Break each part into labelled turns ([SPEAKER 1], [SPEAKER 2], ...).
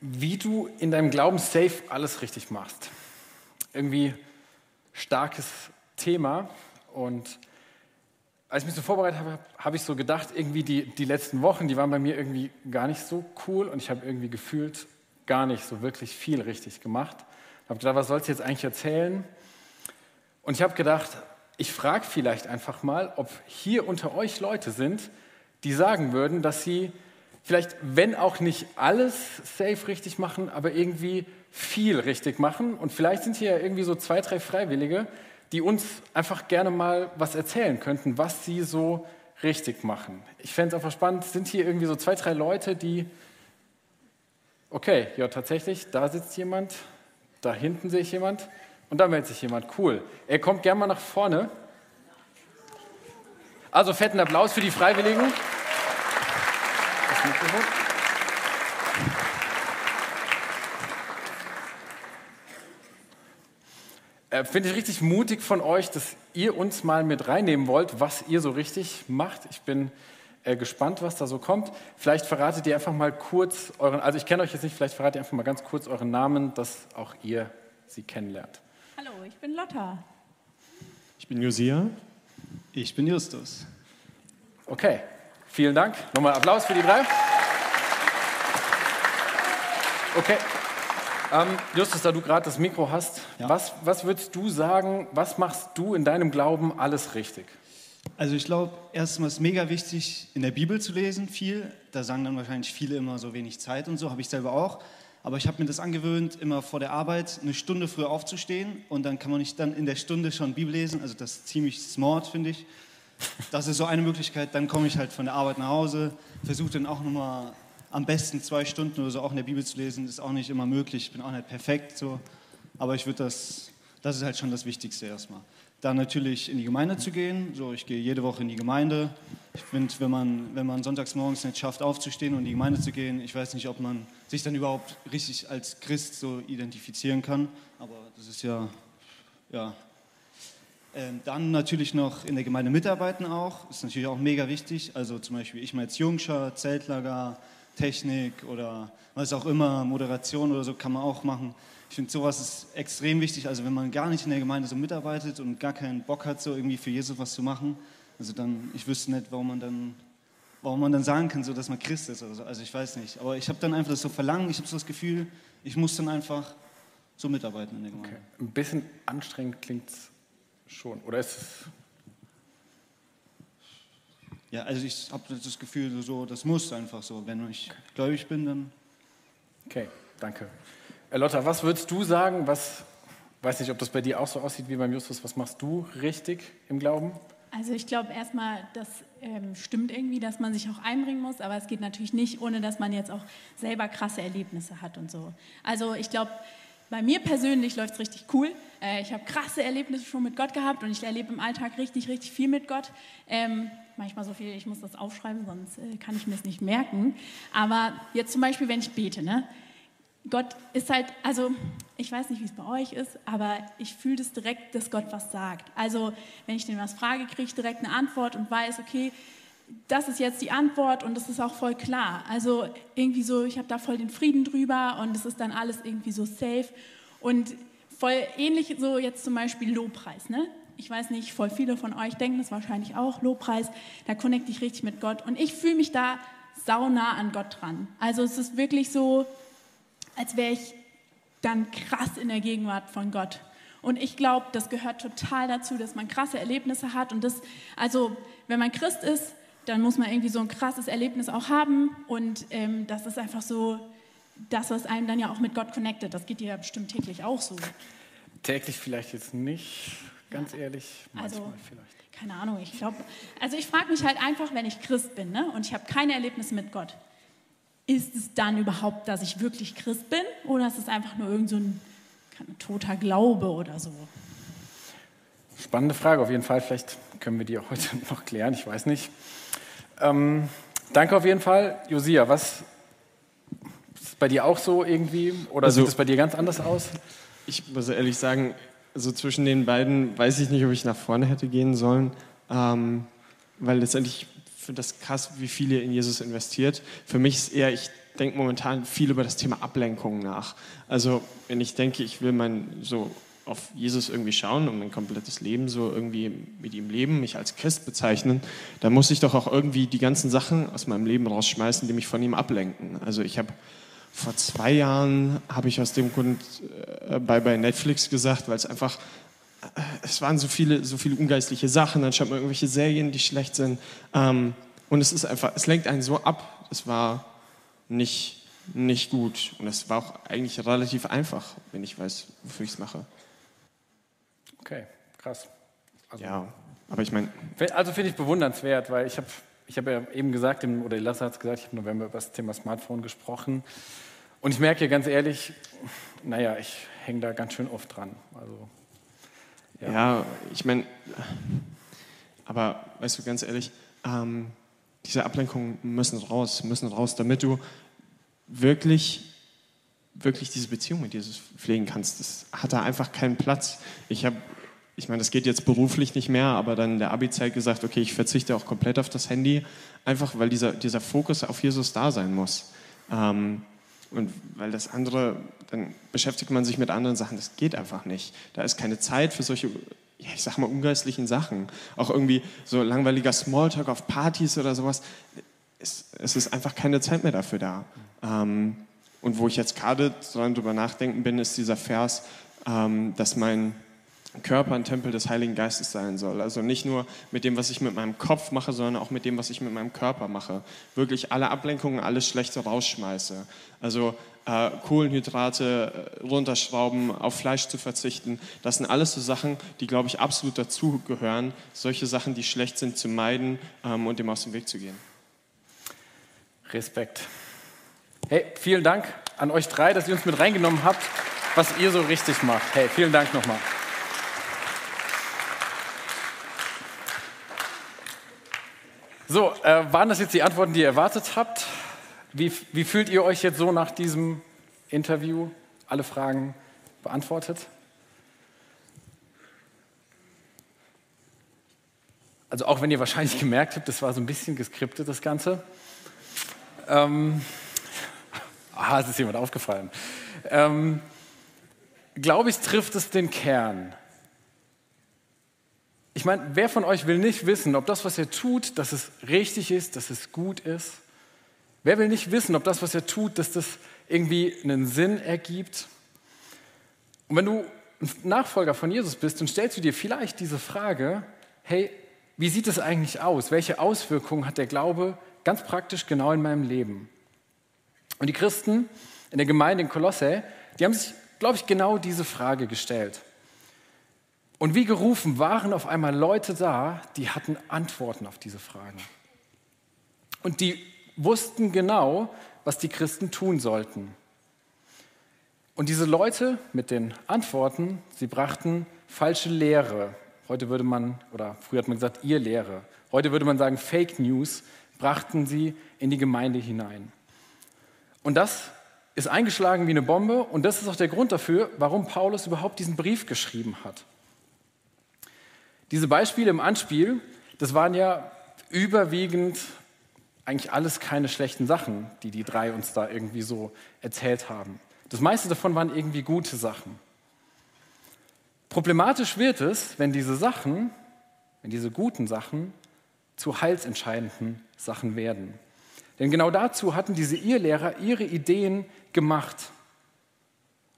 [SPEAKER 1] wie du in deinem Glauben safe alles richtig machst. Irgendwie starkes Thema. Und als ich mich so vorbereitet habe, habe ich so gedacht, irgendwie die, die letzten Wochen, die waren bei mir irgendwie gar nicht so cool und ich habe irgendwie gefühlt gar nicht so wirklich viel richtig gemacht. Ich habe gedacht, was sollst du jetzt eigentlich erzählen? Und ich habe gedacht, ich frage vielleicht einfach mal, ob hier unter euch Leute sind, die sagen würden, dass sie vielleicht, wenn auch nicht alles safe richtig machen, aber irgendwie viel richtig machen. Und vielleicht sind hier irgendwie so zwei, drei Freiwillige, die uns einfach gerne mal was erzählen könnten, was sie so richtig machen. Ich fände es einfach spannend, sind hier irgendwie so zwei, drei Leute, die, okay, ja tatsächlich, da sitzt jemand, da hinten sehe ich jemand und da meldet sich jemand, cool. Er kommt gerne mal nach vorne. Also fetten Applaus für die Freiwilligen. Das Mikrofon. Äh, Finde ich richtig mutig von euch, dass ihr uns mal mit reinnehmen wollt, was ihr so richtig macht. Ich bin äh, gespannt, was da so kommt. Vielleicht verratet ihr einfach mal kurz euren, also ich kenne euch jetzt nicht, vielleicht verratet ihr einfach mal ganz kurz euren Namen, dass auch ihr sie kennenlernt.
[SPEAKER 2] Hallo, ich bin Lotta.
[SPEAKER 3] Ich bin Josia.
[SPEAKER 4] Ich bin Justus.
[SPEAKER 1] Okay, vielen Dank. Nochmal Applaus für die drei. Okay. Ähm, Justus, da du gerade das Mikro hast,
[SPEAKER 4] Ja.
[SPEAKER 1] was, was würdest du sagen, was machst du in deinem Glauben alles richtig?
[SPEAKER 4] Also ich glaube, erstmal ist mega wichtig, in der Bibel zu lesen, viel. Da sagen dann wahrscheinlich viele immer so wenig Zeit und so, habe ich selber auch. Aber ich habe mir das angewöhnt, immer vor der Arbeit eine Stunde früher aufzustehen und dann kann man nicht dann in der Stunde schon Bibel lesen. Also das ist ziemlich smart, finde ich. Das ist so eine Möglichkeit. Dann komme ich halt von der Arbeit nach Hause, versuche dann auch nochmal am besten zwei Stunden oder so auch in der Bibel zu lesen. Ist auch nicht immer möglich. Ich bin auch nicht perfekt so. Aber ich würde das, das ist halt schon das Wichtigste erstmal. Dann natürlich in die Gemeinde zu gehen. So, ich gehe jede Woche in die Gemeinde. Ich finde, wenn man, wenn man sonntags morgens nicht schafft, aufzustehen und in die Gemeinde zu gehen, ich weiß nicht, ob man sich dann überhaupt richtig als Christ so identifizieren kann. Aber das ist ja, ja. Ähm, dann natürlich noch in der Gemeinde mitarbeiten auch. Ist natürlich auch mega wichtig. Also zum Beispiel ich mal als Jungscher, Zeltlager, Technik oder was auch immer, Moderation oder so kann man auch machen. Ich finde, sowas ist extrem wichtig. Also wenn man gar nicht in der Gemeinde so mitarbeitet und gar keinen Bock hat, so irgendwie für Jesus was zu machen, also dann, ich wüsste nicht, warum man dann, warum man dann sagen kann, so, dass man Christ ist oder so. Also ich weiß nicht. Aber ich habe dann einfach das so verlangen, ich habe so das Gefühl, ich muss dann einfach so mitarbeiten in der Gemeinde.
[SPEAKER 1] Okay. Ein bisschen anstrengend klingt es schon. Oder ist es.
[SPEAKER 4] Ja, also ich habe das Gefühl, so, das muss einfach so. Wenn ich gläubig bin, dann
[SPEAKER 1] Okay, danke. Äh, Lotta, was würdest du sagen? Was, weiß nicht, ob das bei dir auch so aussieht wie beim Justus. Was machst du richtig im Glauben?
[SPEAKER 2] Also ich glaube erstmal, das ähm, stimmt irgendwie, dass man sich auch einbringen muss, aber es geht natürlich nicht, ohne dass man jetzt auch selber krasse Erlebnisse hat und so. Also ich glaube, bei mir persönlich läuft es richtig cool. Äh, ich habe krasse Erlebnisse schon mit Gott gehabt und ich erlebe im Alltag richtig, richtig viel mit Gott. Ähm, manchmal so viel, ich muss das aufschreiben, sonst äh, kann ich mir es nicht merken. Aber jetzt zum Beispiel, wenn ich bete, ne? Gott ist halt, also ich weiß nicht, wie es bei euch ist, aber ich fühle das direkt, dass Gott was sagt. Also wenn ich den was frage, kriege ich direkt eine Antwort und weiß, okay, das ist jetzt die Antwort und das ist auch voll klar. Also irgendwie so, ich habe da voll den Frieden drüber und es ist dann alles irgendwie so safe und voll ähnlich so jetzt zum Beispiel Lobpreis. Ne? Ich weiß nicht, voll viele von euch denken das wahrscheinlich auch, Lobpreis, da connecte ich richtig mit Gott und ich fühle mich da saunah an Gott dran. Also es ist wirklich so, als wäre ich dann krass in der Gegenwart von Gott. Und ich glaube, das gehört total dazu, dass man krasse Erlebnisse hat. Und das, also, wenn man Christ ist, dann muss man irgendwie so ein krasses Erlebnis auch haben. Und ähm, das ist einfach so das, was einem dann ja auch mit Gott connectet. Das geht dir ja bestimmt täglich auch so.
[SPEAKER 1] Täglich vielleicht jetzt nicht, ganz ehrlich. Manchmal
[SPEAKER 2] Also,
[SPEAKER 1] vielleicht.
[SPEAKER 2] keine Ahnung, ich glaube, also ich frage mich halt einfach, wenn ich Christ bin ne, und ich habe keine Erlebnisse mit Gott, ist es dann überhaupt, dass ich wirklich Christ bin oder ist es einfach nur irgend so ein toter Glaube oder so?
[SPEAKER 1] Spannende Frage auf jeden Fall. Vielleicht können wir die auch heute noch klären, ich weiß nicht. Ähm, danke auf jeden Fall. Josia, was ist bei dir auch so irgendwie? Oder
[SPEAKER 3] Also-
[SPEAKER 1] sieht es bei dir ganz anders aus?
[SPEAKER 3] Ich muss ehrlich sagen, so zwischen den beiden weiß ich nicht, ob ich nach vorne hätte gehen sollen, ähm, weil letztendlich finde das krass, wie viel ihr in Jesus investiert. Für mich ist eher, ich denke momentan viel über das Thema Ablenkung nach. Also wenn ich denke, ich will mein so auf Jesus irgendwie schauen und mein komplettes Leben so irgendwie mit ihm leben, mich als Christ bezeichnen, dann muss ich doch auch irgendwie die ganzen Sachen aus meinem Leben rausschmeißen, die mich von ihm ablenken. Also ich habe vor zwei Jahren, habe ich aus dem Grund äh, bei, bei Netflix gesagt, weil es einfach, äh, es waren so viele, so viele ungeistliche Sachen, dann schaut man irgendwelche Serien, die schlecht sind ähm, und es ist einfach, es lenkt einen so ab, es war nicht, nicht gut und es war auch eigentlich relativ einfach, wenn ich weiß, wofür ich es mache.
[SPEAKER 1] Okay, krass.
[SPEAKER 3] Also, ja, aber ich meine.
[SPEAKER 1] Also finde ich bewundernswert, weil ich habe ich hab ja eben gesagt, oder Lasse hat es gesagt, ich habe November über das Thema Smartphone gesprochen. Und ich merke ganz ehrlich, naja, ich hänge da ganz schön oft dran. Also,
[SPEAKER 3] ja. ja ich meine, aber weißt du, ganz ehrlich, ähm, diese Ablenkungen müssen raus, müssen raus, damit du wirklich wirklich diese Beziehung mit Jesus pflegen kannst. Das hat da einfach keinen Platz. Ich habe ich meine, das geht jetzt beruflich nicht mehr, aber dann in der Abi-Zeit gesagt, okay, ich verzichte auch komplett auf das Handy, einfach weil dieser, dieser Fokus auf Jesus da sein muss. Ähm, und weil das andere, dann beschäftigt man sich mit anderen Sachen, das geht einfach nicht. Da ist keine Zeit für solche, ja, ich sag mal, ungeistlichen Sachen. Auch irgendwie so langweiliger Smalltalk auf Partys oder sowas. Es, es ist einfach keine Zeit mehr dafür da. Ähm, und wo ich jetzt gerade dran drüber nachdenken bin, ist dieser Vers, ähm, dass mein Körper ein Tempel des Heiligen Geistes sein soll. Also nicht nur mit dem, was ich mit meinem Kopf mache, sondern auch mit dem, was ich mit meinem Körper mache. Wirklich alle Ablenkungen, alles Schlechte rausschmeiße. Also äh, Kohlenhydrate äh, runterschrauben, auf Fleisch zu verzichten. Das sind alles so Sachen, die, glaube ich, absolut dazugehören. Solche Sachen, die schlecht sind, zu meiden ähm, und dem aus dem Weg zu gehen.
[SPEAKER 1] Respekt. Hey, vielen Dank an euch drei, dass ihr uns mit reingenommen habt, was ihr so richtig macht. Hey, vielen Dank nochmal. So, äh, waren das jetzt die Antworten, die ihr erwartet habt? Wie, wie fühlt ihr euch jetzt so nach diesem Interview? Alle Fragen beantwortet? Also auch wenn ihr wahrscheinlich gemerkt habt, das war so ein bisschen geskriptet, das Ganze. Ähm, aha, es ist jemand aufgefallen. Ähm, Glaube ich, trifft es den Kern ich meine, wer von euch will nicht wissen, ob das, was er tut, dass es richtig ist, dass es gut ist? Wer will nicht wissen, ob das, was er tut, dass das irgendwie einen Sinn ergibt? Und wenn du ein Nachfolger von Jesus bist, dann stellst du dir vielleicht diese Frage, hey, wie sieht es eigentlich aus? Welche Auswirkungen hat der Glaube ganz praktisch genau in meinem Leben? Und die Christen in der Gemeinde in Kolosse, die haben sich, glaube ich, genau diese Frage gestellt. Und wie gerufen waren auf einmal Leute da, die hatten Antworten auf diese Fragen. Und die wussten genau, was die Christen tun sollten. Und diese Leute mit den Antworten, sie brachten falsche Lehre. Heute würde man, oder früher hat man gesagt, ihr Lehre. Heute würde man sagen, Fake News brachten sie in die Gemeinde hinein. Und das ist eingeschlagen wie eine Bombe und das ist auch der Grund dafür, warum Paulus überhaupt diesen Brief geschrieben hat. Diese Beispiele im Anspiel, das waren ja überwiegend eigentlich alles keine schlechten Sachen, die die drei uns da irgendwie so erzählt haben. Das meiste davon waren irgendwie gute Sachen. Problematisch wird es, wenn diese Sachen, wenn diese guten Sachen zu heilsentscheidenden Sachen werden. Denn genau dazu hatten diese Irrlehrer ihre Ideen gemacht.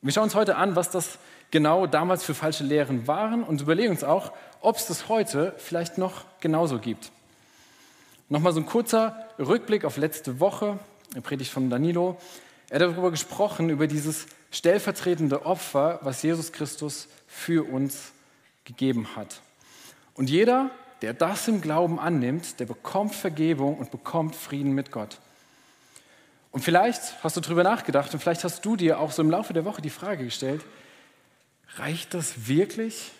[SPEAKER 1] Wir schauen uns heute an, was das genau damals für falsche Lehren waren und überlegen uns auch, ob es das heute vielleicht noch genauso gibt. Nochmal so ein kurzer Rückblick auf letzte Woche, eine Predigt von Danilo. Er hat darüber gesprochen, über dieses stellvertretende Opfer, was Jesus Christus für uns gegeben hat. Und jeder, der das im Glauben annimmt, der bekommt Vergebung und bekommt Frieden mit Gott. Und vielleicht hast du darüber nachgedacht und vielleicht hast du dir auch so im Laufe der Woche die Frage gestellt, reicht das wirklich?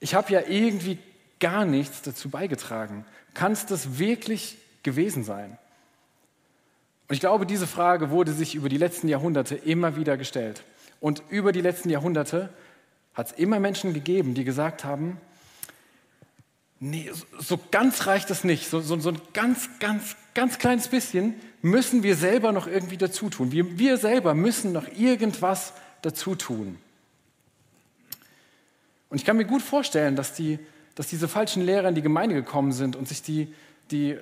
[SPEAKER 1] Ich habe ja irgendwie gar nichts dazu beigetragen. Kann es das wirklich gewesen sein? Und ich glaube, diese Frage wurde sich über die letzten Jahrhunderte immer wieder gestellt. Und über die letzten Jahrhunderte hat es immer Menschen gegeben, die gesagt haben, nee, so ganz reicht das nicht. So, so, so ein ganz, ganz, ganz kleines bisschen, müssen wir selber noch irgendwie dazu tun. Wir, wir selber müssen noch irgendwas dazu tun. Und ich kann mir gut vorstellen, dass, die, dass diese falschen Lehrer in die Gemeinde gekommen sind und sich die, die,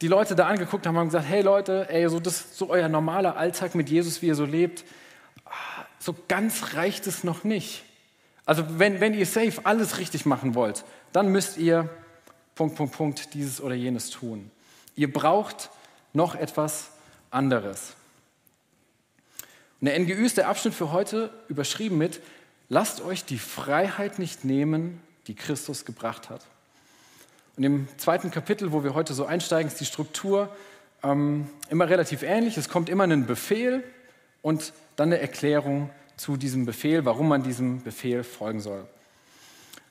[SPEAKER 1] die Leute da angeguckt haben und gesagt, hey Leute, ey, so, das, so euer normaler Alltag mit Jesus, wie ihr so lebt, ah, so ganz reicht es noch nicht. Also wenn, wenn ihr safe alles richtig machen wollt, dann müsst ihr Punkt, Punkt, Punkt dieses oder jenes tun. Ihr braucht noch etwas anderes. Und der NGÜ ist der Abschnitt für heute überschrieben mit, lasst euch die Freiheit nicht nehmen, die Christus gebracht hat. Und im zweiten Kapitel, wo wir heute so einsteigen, ist die Struktur ähm, immer relativ ähnlich. Es kommt immer ein Befehl und dann eine Erklärung zu diesem Befehl, warum man diesem Befehl folgen soll.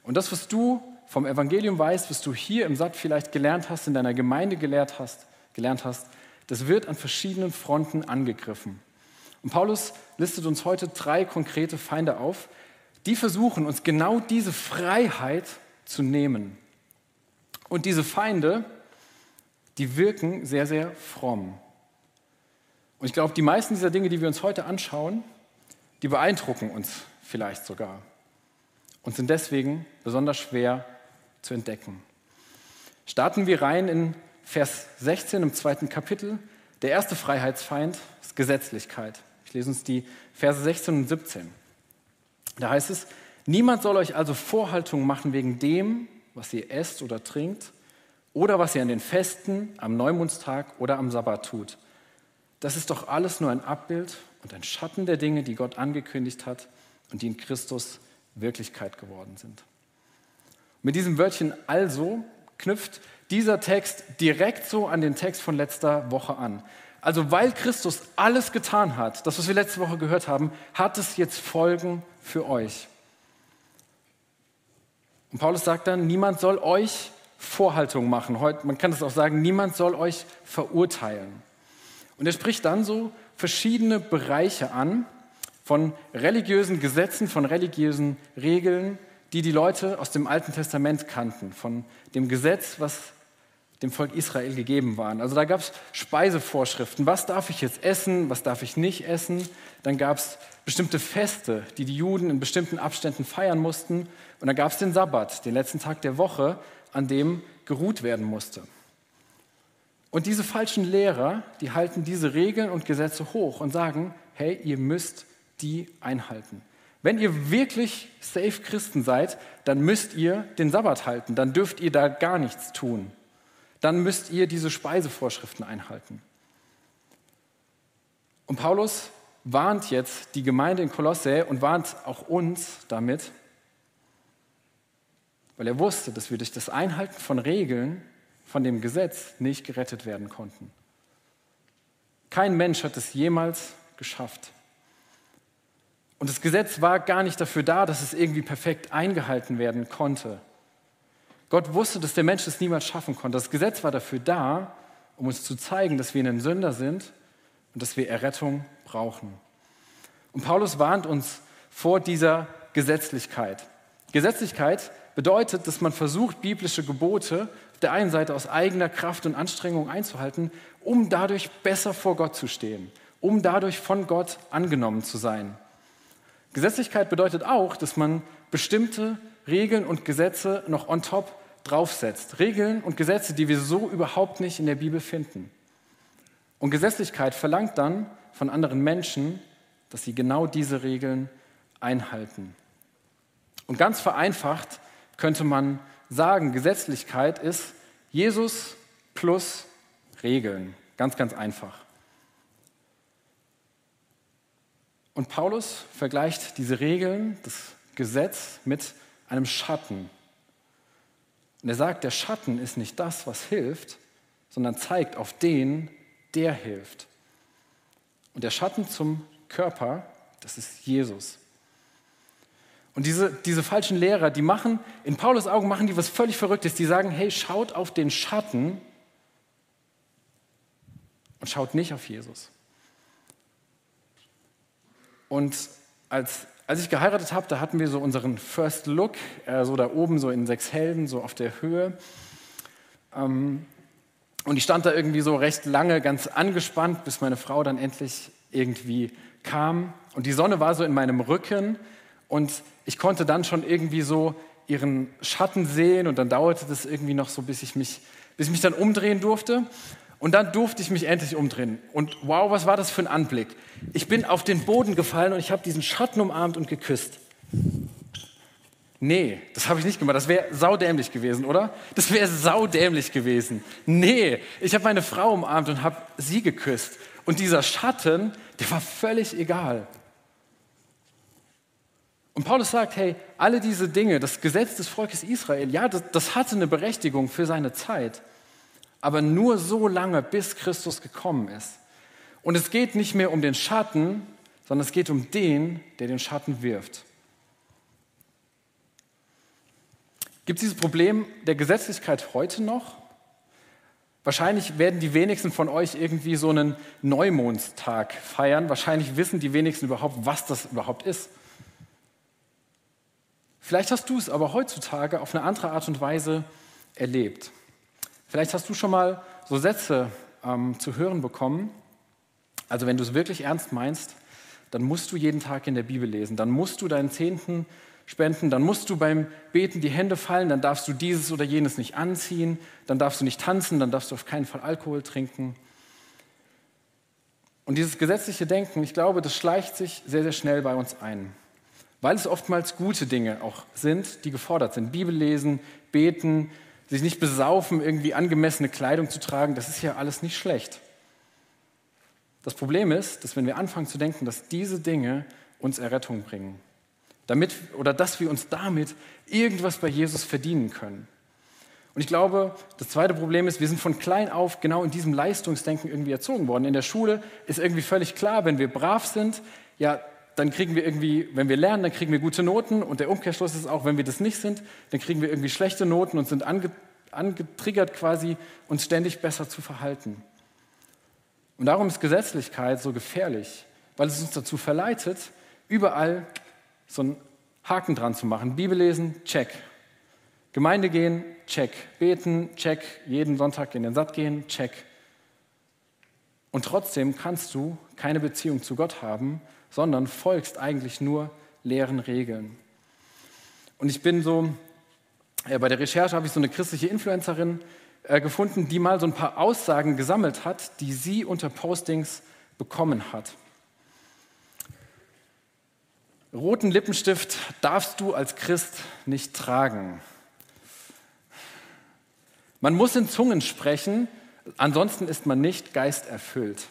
[SPEAKER 1] Und das, was du vom Evangelium weißt, was du hier im Satt vielleicht gelernt hast, in deiner Gemeinde gelehrt hast, gelernt hast, das wird an verschiedenen Fronten angegriffen. Und Paulus listet uns heute drei konkrete Feinde auf, die versuchen, uns genau diese Freiheit zu nehmen. Und diese Feinde, die wirken sehr, sehr fromm. Und ich glaube, die meisten dieser Dinge, die wir uns heute anschauen, die beeindrucken uns vielleicht sogar und sind deswegen besonders schwer zu entdecken. Starten wir rein in Vers 16 im zweiten Kapitel. Der erste Freiheitsfeind ist Gesetzlichkeit. Ich lese uns die Verse 16 und 17. Da heißt es, niemand soll euch also Vorhaltungen machen wegen dem, was ihr esst oder trinkt oder was ihr an den Festen, am Neumondstag oder am Sabbat tut. Das ist doch alles nur ein Abbild und ein Schatten der Dinge, die Gott angekündigt hat und die in Christus Wirklichkeit geworden sind. Mit diesem Wörtchen also knüpft dieser Text direkt so an den Text von letzter Woche an. Also weil Christus alles getan hat, das, was wir letzte Woche gehört haben, hat es jetzt Folgen für euch. Und Paulus sagt dann, niemand soll euch Vorhaltungen machen. Man kann es auch sagen, niemand soll euch verurteilen. Und er spricht dann so verschiedene Bereiche an von religiösen Gesetzen, von religiösen Regeln, die die Leute aus dem Alten Testament kannten, von dem Gesetz, was dem Volk Israel gegeben waren. Also da gab es Speisevorschriften. Was darf ich jetzt essen, was darf ich nicht essen? Dann gab es bestimmte Feste, die die Juden in bestimmten Abständen feiern mussten. Und dann gab es den Sabbat, den letzten Tag der Woche, an dem geruht werden musste. Und diese falschen Lehrer, die halten diese Regeln und Gesetze hoch und sagen, hey, ihr müsst die einhalten. Wenn ihr wirklich safe Christen seid, dann müsst ihr den Sabbat halten, dann dürft ihr da gar nichts tun. Dann müsst ihr diese Speisevorschriften einhalten. Und Paulus warnt jetzt die Gemeinde in Kolosse und warnt auch uns damit, weil er wusste, dass wir durch das Einhalten von Regeln von dem Gesetz nicht gerettet werden konnten. Kein Mensch hat es jemals geschafft. Und das Gesetz war gar nicht dafür da, dass es irgendwie perfekt eingehalten werden konnte. Gott wusste, dass der Mensch es niemals schaffen konnte. Das Gesetz war dafür da, um uns zu zeigen, dass wir ein Sünder sind und dass wir Errettung brauchen. Und Paulus warnt uns vor dieser Gesetzlichkeit. Gesetzlichkeit bedeutet, dass man versucht, biblische Gebote auf der einen Seite aus eigener Kraft und Anstrengung einzuhalten, um dadurch besser vor Gott zu stehen, um dadurch von Gott angenommen zu sein. Gesetzlichkeit bedeutet auch, dass man bestimmte Regeln und Gesetze noch on top draufsetzt. Regeln und Gesetze, die wir so überhaupt nicht in der Bibel finden. Und Gesetzlichkeit verlangt dann von anderen Menschen, dass sie genau diese Regeln einhalten. Und ganz vereinfacht könnte man sagen, Gesetzlichkeit ist Jesus plus Regeln. Ganz, ganz einfach. Und Paulus vergleicht diese Regeln, das Gesetz mit einem Schatten. Und er sagt, der Schatten ist nicht das, was hilft, sondern zeigt auf den, der hilft. Und der Schatten zum Körper, das ist Jesus. Und diese, diese falschen Lehrer, die machen, in Paulus Augen machen die was völlig Verrücktes. Die sagen, hey, schaut auf den Schatten und schaut nicht auf Jesus. Und als, als ich geheiratet habe, da hatten wir so unseren First Look, äh, so da oben, so in sechs Helden, so auf der Höhe. Ähm, Und ich stand da irgendwie so recht lange ganz angespannt, bis meine Frau dann endlich irgendwie kam. Und die Sonne war so in meinem Rücken und ich konnte dann schon irgendwie so ihren Schatten sehen und dann dauerte das irgendwie noch so, bis ich mich, bis ich mich dann umdrehen durfte. Und dann durfte ich mich endlich umdrehen. Und wow, was war das für ein Anblick? Ich bin auf den Boden gefallen und ich habe diesen Schatten umarmt und geküsst. Nee, das habe ich nicht gemacht. Das wäre saudämlich gewesen, oder? Das wäre saudämlich gewesen. Nee, ich habe meine Frau umarmt und habe sie geküsst. Und dieser Schatten, der war völlig egal. Und Paulus sagt, hey, alle diese Dinge, das Gesetz des Volkes Israel, ja, das, das hatte eine Berechtigung für seine Zeit, aber nur so lange, bis Christus gekommen ist. Und es geht nicht mehr um den Schatten, sondern es geht um den, der den Schatten wirft. Gibt es dieses Problem der Gesetzlichkeit heute noch? Wahrscheinlich werden die wenigsten von euch irgendwie so einen Neumondstag feiern. Wahrscheinlich wissen die wenigsten überhaupt, was das überhaupt ist. Vielleicht hast du es aber heutzutage auf eine andere Art und Weise erlebt. Vielleicht hast du schon mal so Sätze ähm, zu hören bekommen. Also wenn du es wirklich ernst meinst, dann musst du jeden Tag in der Bibel lesen. Dann musst du deinen Zehnten spenden. Dann musst du beim Beten die Hände fallen. Dann darfst du dieses oder jenes nicht anziehen. Dann darfst du nicht tanzen. Dann darfst du auf keinen Fall Alkohol trinken. Und dieses gesetzliche Denken, ich glaube, das schleicht sich sehr, sehr schnell bei uns ein weil es oftmals gute Dinge auch sind, die gefordert sind. Bibel lesen, beten, sich nicht besaufen, irgendwie angemessene Kleidung zu tragen, das ist ja alles nicht schlecht. Das Problem ist, dass wenn wir anfangen zu denken, dass diese Dinge uns Errettung bringen, damit oder dass wir uns damit irgendwas bei Jesus verdienen können. Und ich glaube, das zweite Problem ist, wir sind von klein auf genau in diesem Leistungsdenken irgendwie erzogen worden. In der Schule ist irgendwie völlig klar, wenn wir brav sind, ja, dann kriegen wir irgendwie, wenn wir lernen, dann kriegen wir gute Noten und der Umkehrschluss ist auch, wenn wir das nicht sind, dann kriegen wir irgendwie schlechte Noten und sind ange, angetriggert quasi, uns ständig besser zu verhalten. Und darum ist Gesetzlichkeit so gefährlich, weil es uns dazu verleitet, überall so einen Haken dran zu machen. Bibel lesen, check. Gemeinde gehen, check. Beten, check. Jeden Sonntag in den Satt gehen, check. Und trotzdem kannst du keine Beziehung zu Gott haben, sondern folgst eigentlich nur leeren Regeln. Und ich bin so, ja, bei der Recherche habe ich so eine christliche Influencerin äh, gefunden, die mal so ein paar Aussagen gesammelt hat, die sie unter Postings bekommen hat. Roten Lippenstift darfst du als Christ nicht tragen. Man muss in Zungen sprechen, ansonsten ist man nicht geisterfüllt.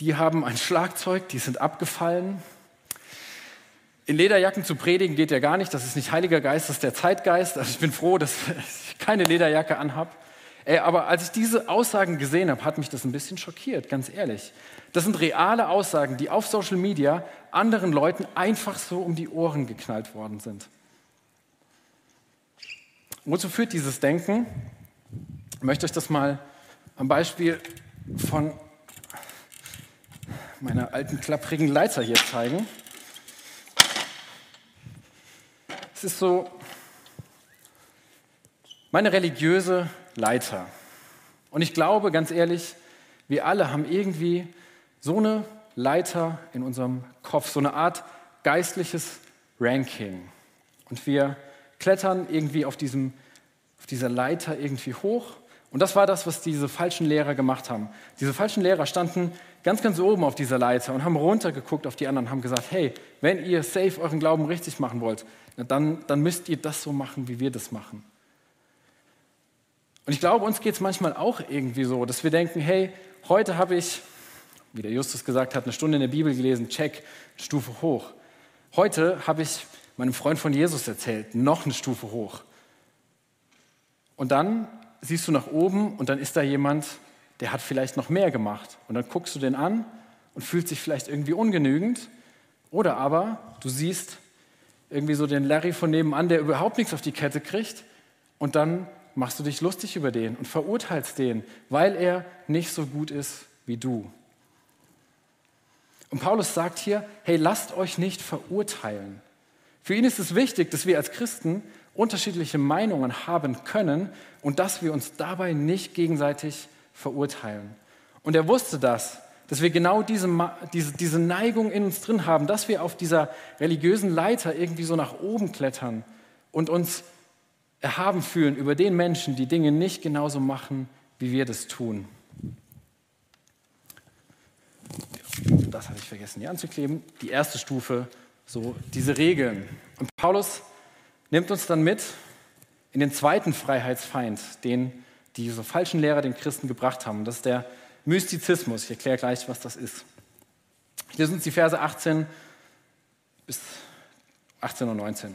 [SPEAKER 1] Die haben ein Schlagzeug, die sind abgefallen. In Lederjacken zu predigen geht ja gar nicht, das ist nicht Heiliger Geist, das ist der Zeitgeist. Also ich bin froh, dass ich keine Lederjacke anhab. Aber als ich diese Aussagen gesehen habe, hat mich das ein bisschen schockiert, ganz ehrlich. Das sind reale Aussagen, die auf Social Media anderen Leuten einfach so um die Ohren geknallt worden sind. Wozu führt dieses Denken? Ich möchte euch das mal am Beispiel von meiner alten klapprigen Leiter hier zeigen. Es ist so meine religiöse Leiter. Und ich glaube, ganz ehrlich, wir alle haben irgendwie so eine Leiter in unserem Kopf, so eine Art geistliches Ranking. Und wir klettern irgendwie auf, diesem, auf dieser Leiter irgendwie hoch. Und das war das, was diese falschen Lehrer gemacht haben. Diese falschen Lehrer standen ganz, ganz oben auf dieser Leiter und haben runtergeguckt auf die anderen und haben gesagt, hey, wenn ihr safe euren Glauben richtig machen wollt, dann, dann müsst ihr das so machen, wie wir das machen. Und ich glaube, uns geht es manchmal auch irgendwie so, dass wir denken, hey, heute habe ich, wie der Justus gesagt hat, eine Stunde in der Bibel gelesen, check, Stufe hoch. Heute habe ich meinem Freund von Jesus erzählt, noch eine Stufe hoch. Und dann siehst du nach oben und dann ist da jemand, der hat vielleicht noch mehr gemacht. Und dann guckst du den an und fühlst sich vielleicht irgendwie ungenügend. Oder aber du siehst irgendwie so den Larry von nebenan, der überhaupt nichts auf die Kette kriegt. Und dann machst du dich lustig über den und verurteilst den, weil er nicht so gut ist wie du. Und Paulus sagt hier, hey, lasst euch nicht verurteilen. Für ihn ist es wichtig, dass wir als Christen unterschiedliche Meinungen haben können und dass wir uns dabei nicht gegenseitig verurteilen. Und er wusste das, dass wir genau diese, diese, diese Neigung in uns drin haben, dass wir auf dieser religiösen Leiter irgendwie so nach oben klettern und uns erhaben fühlen über den Menschen, die Dinge nicht genauso machen, wie wir das tun. Das habe ich vergessen hier anzukleben. Die erste Stufe, so diese Regeln. Und Paulus nimmt uns dann mit in den zweiten Freiheitsfeind, den diese falschen Lehrer den Christen gebracht haben. Das ist der Mystizismus. Ich erkläre gleich, was das ist. Hier sind die Verse 18 bis 18 und 19.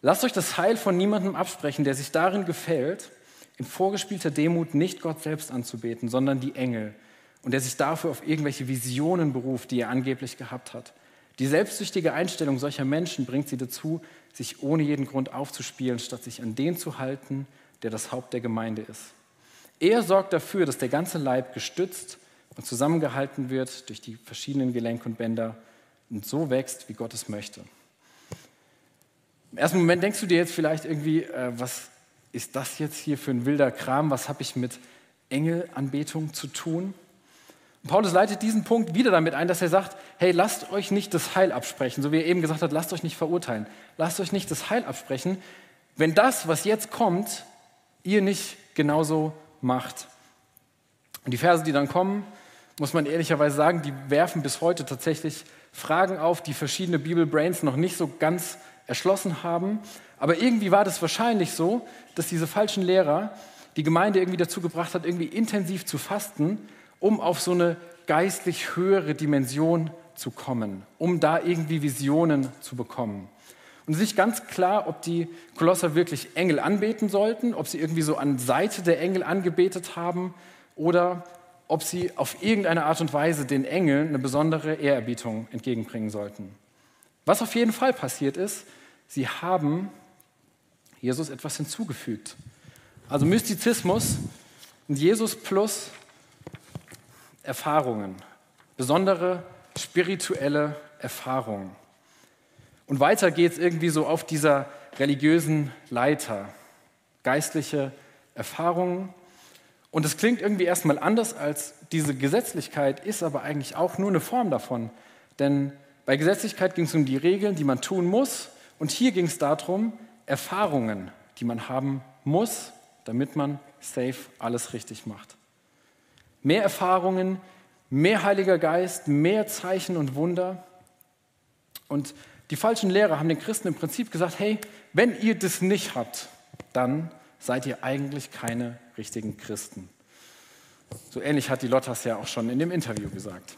[SPEAKER 1] Lasst euch das Heil von niemandem absprechen, der sich darin gefällt, in vorgespielter Demut nicht Gott selbst anzubeten, sondern die Engel und der sich dafür auf irgendwelche Visionen beruft, die er angeblich gehabt hat. Die selbstsüchtige Einstellung solcher Menschen bringt sie dazu, sich ohne jeden Grund aufzuspielen, statt sich an den zu halten, der das Haupt der Gemeinde ist. Er sorgt dafür, dass der ganze Leib gestützt und zusammengehalten wird durch die verschiedenen Gelenke und Bänder und so wächst, wie Gott es möchte. Im ersten Moment denkst du dir jetzt vielleicht irgendwie, äh, was ist das jetzt hier für ein wilder Kram? Was habe ich mit Engelanbetung zu tun? Und Paulus leitet diesen Punkt wieder damit ein, dass er sagt, hey, lasst euch nicht das Heil absprechen, so wie er eben gesagt hat, lasst euch nicht verurteilen, lasst euch nicht das Heil absprechen, wenn das, was jetzt kommt, ihr nicht genauso macht. Und die Verse, die dann kommen, muss man ehrlicherweise sagen, die werfen bis heute tatsächlich Fragen auf, die verschiedene Bibelbrains noch nicht so ganz erschlossen haben. Aber irgendwie war das wahrscheinlich so, dass diese falschen Lehrer die Gemeinde irgendwie dazu gebracht hat, irgendwie intensiv zu fasten um auf so eine geistlich höhere Dimension zu kommen, um da irgendwie Visionen zu bekommen. Und es ist nicht ganz klar, ob die Kolosser wirklich Engel anbeten sollten, ob sie irgendwie so an Seite der Engel angebetet haben oder ob sie auf irgendeine Art und Weise den Engeln eine besondere Ehrerbietung entgegenbringen sollten. Was auf jeden Fall passiert ist, sie haben Jesus etwas hinzugefügt. Also Mystizismus und Jesus plus Erfahrungen, besondere spirituelle Erfahrungen. Und weiter geht es irgendwie so auf dieser religiösen Leiter, geistliche Erfahrungen. Und es klingt irgendwie erstmal anders als diese Gesetzlichkeit, ist aber eigentlich auch nur eine Form davon. Denn bei Gesetzlichkeit ging es um die Regeln, die man tun muss. Und hier ging es darum, Erfahrungen, die man haben muss, damit man safe alles richtig macht. Mehr Erfahrungen, mehr Heiliger Geist, mehr Zeichen und Wunder. Und die falschen Lehrer haben den Christen im Prinzip gesagt, hey, wenn ihr das nicht habt, dann seid ihr eigentlich keine richtigen Christen. So ähnlich hat die Lottas ja auch schon in dem Interview gesagt.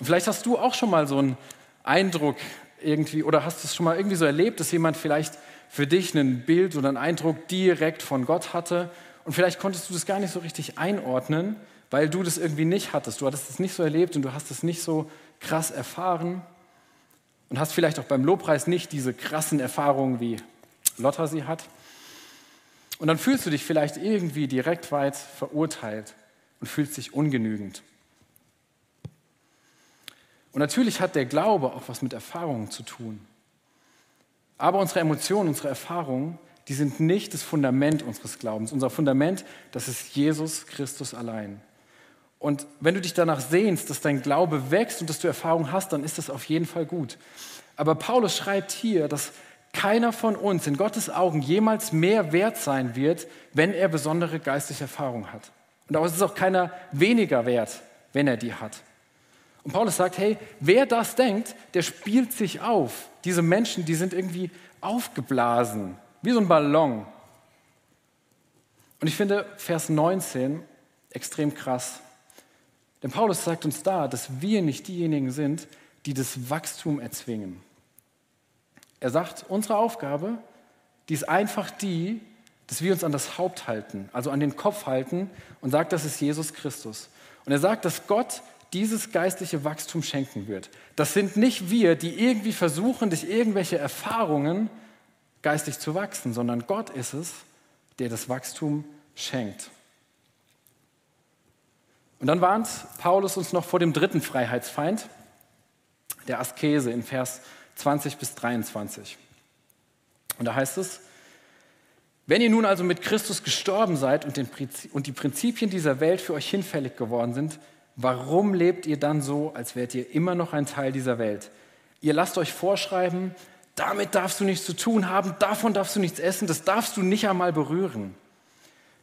[SPEAKER 1] Und vielleicht hast du auch schon mal so einen Eindruck irgendwie oder hast es schon mal irgendwie so erlebt, dass jemand vielleicht für dich ein Bild oder einen Eindruck direkt von Gott hatte und vielleicht konntest du das gar nicht so richtig einordnen, weil du das irgendwie nicht hattest. Du hattest es nicht so erlebt und du hast es nicht so krass erfahren und hast vielleicht auch beim Lobpreis nicht diese krassen Erfahrungen, wie Lotta sie hat. Und dann fühlst du dich vielleicht irgendwie direkt weit verurteilt und fühlst dich ungenügend. Und natürlich hat der Glaube auch was mit Erfahrungen zu tun. Aber unsere Emotionen, unsere Erfahrungen die sind nicht das Fundament unseres Glaubens. Unser Fundament, das ist Jesus Christus allein. Und wenn du dich danach sehnst, dass dein Glaube wächst und dass du Erfahrung hast, dann ist das auf jeden Fall gut. Aber Paulus schreibt hier, dass keiner von uns in Gottes Augen jemals mehr wert sein wird, wenn er besondere geistliche Erfahrung hat. Und auch ist es auch keiner weniger wert, wenn er die hat. Und Paulus sagt, hey, wer das denkt, der spielt sich auf. Diese Menschen, die sind irgendwie aufgeblasen. Wie so ein Ballon. Und ich finde Vers 19 extrem krass. Denn Paulus sagt uns da, dass wir nicht diejenigen sind, die das Wachstum erzwingen. Er sagt, unsere Aufgabe, die ist einfach die, dass wir uns an das Haupt halten, also an den Kopf halten und sagt, das ist Jesus Christus. Und er sagt, dass Gott dieses geistliche Wachstum schenken wird. Das sind nicht wir, die irgendwie versuchen, durch irgendwelche Erfahrungen geistig zu wachsen, sondern Gott ist es, der das Wachstum schenkt. Und dann warnt Paulus uns noch vor dem dritten Freiheitsfeind, der Askese in Vers 20 bis 23. Und da heißt es, wenn ihr nun also mit Christus gestorben seid und, und die Prinzipien dieser Welt für euch hinfällig geworden sind, warum lebt ihr dann so, als wärt ihr immer noch ein Teil dieser Welt? Ihr lasst euch vorschreiben, damit darfst du nichts zu tun haben, davon darfst du nichts essen, das darfst du nicht einmal berühren.